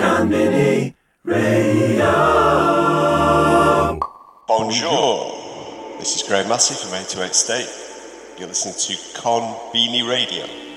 Conbini Radio. Bonjour. This is Graham Massey from 828 State. You're listening to Con Beanie Radio.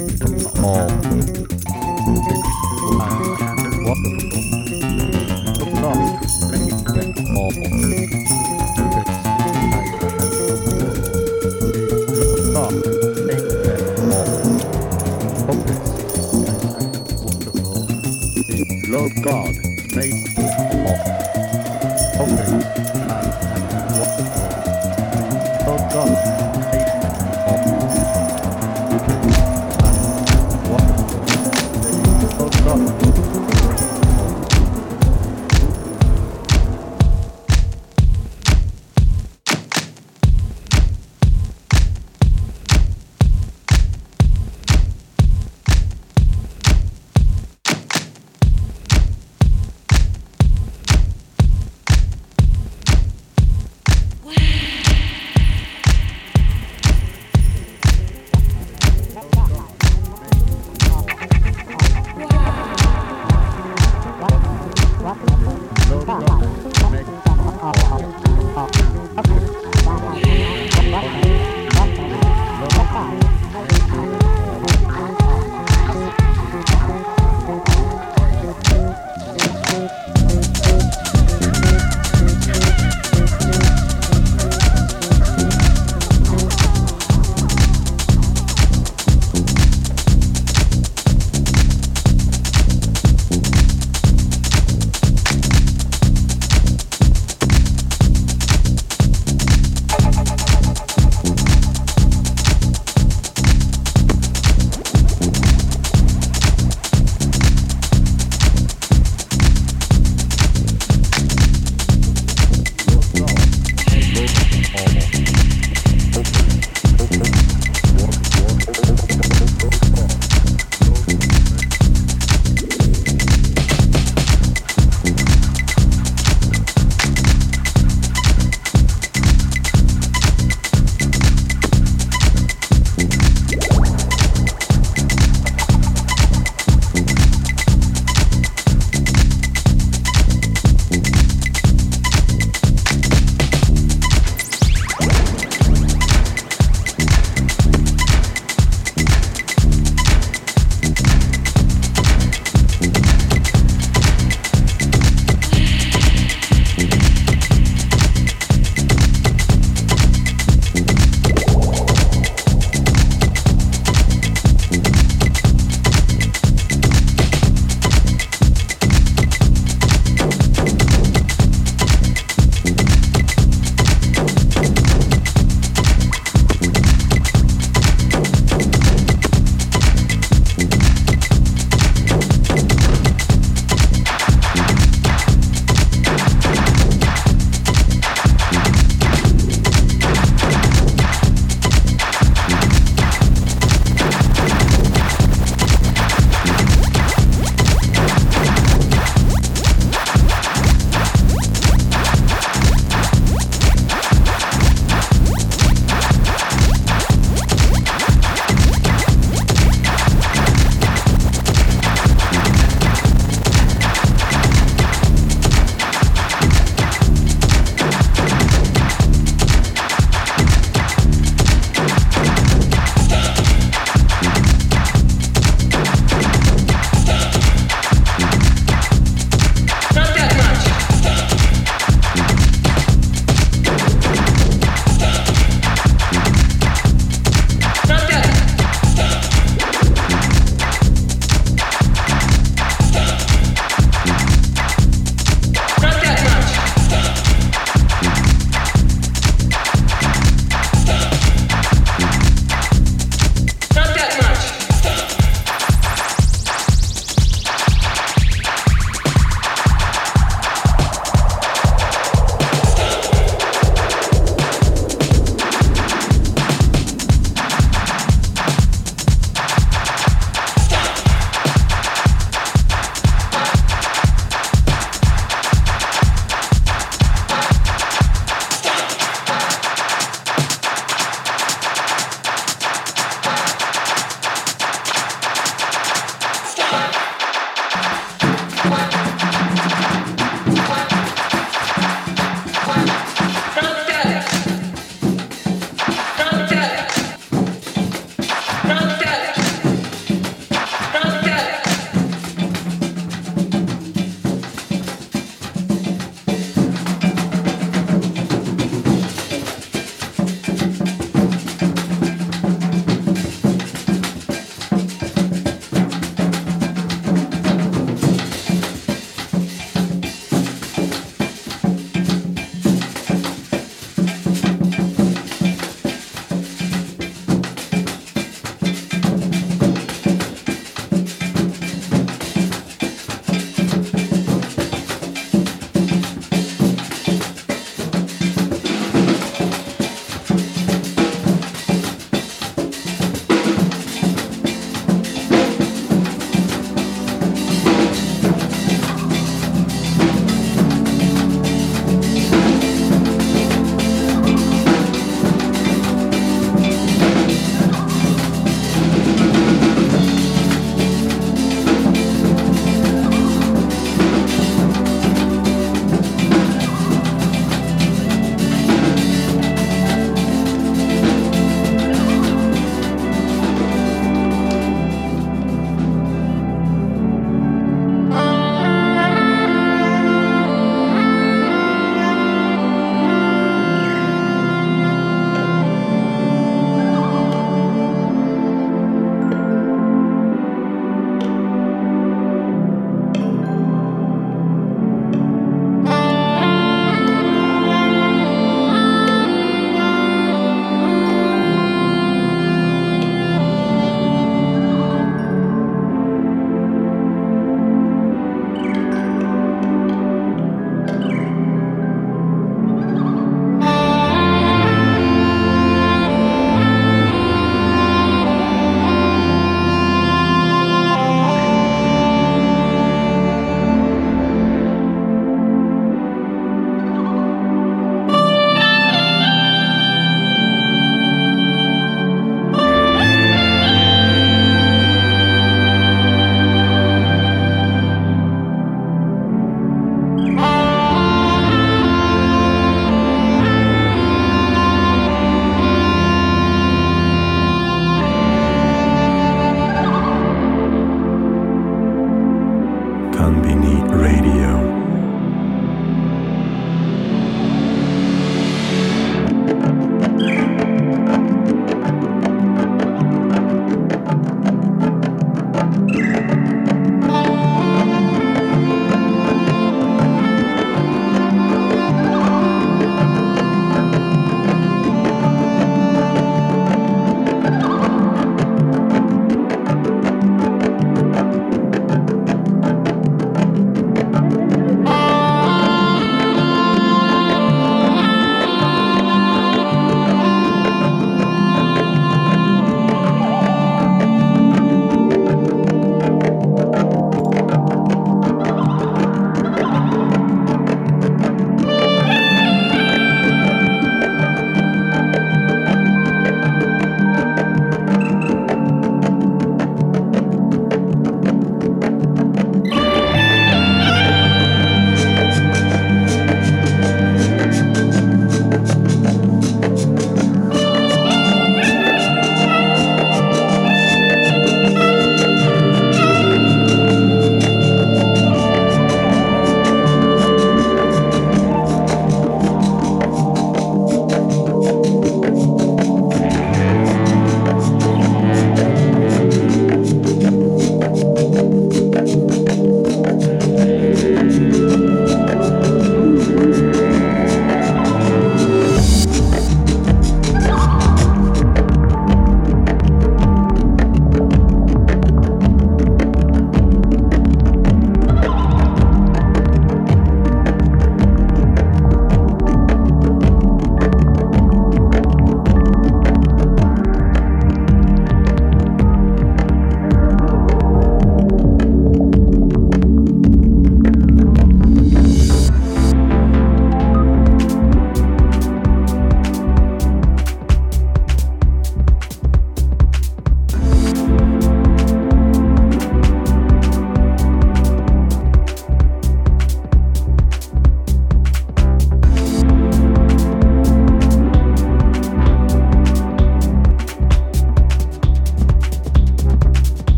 All.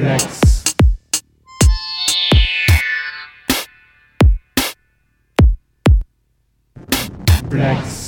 Flex. Flex.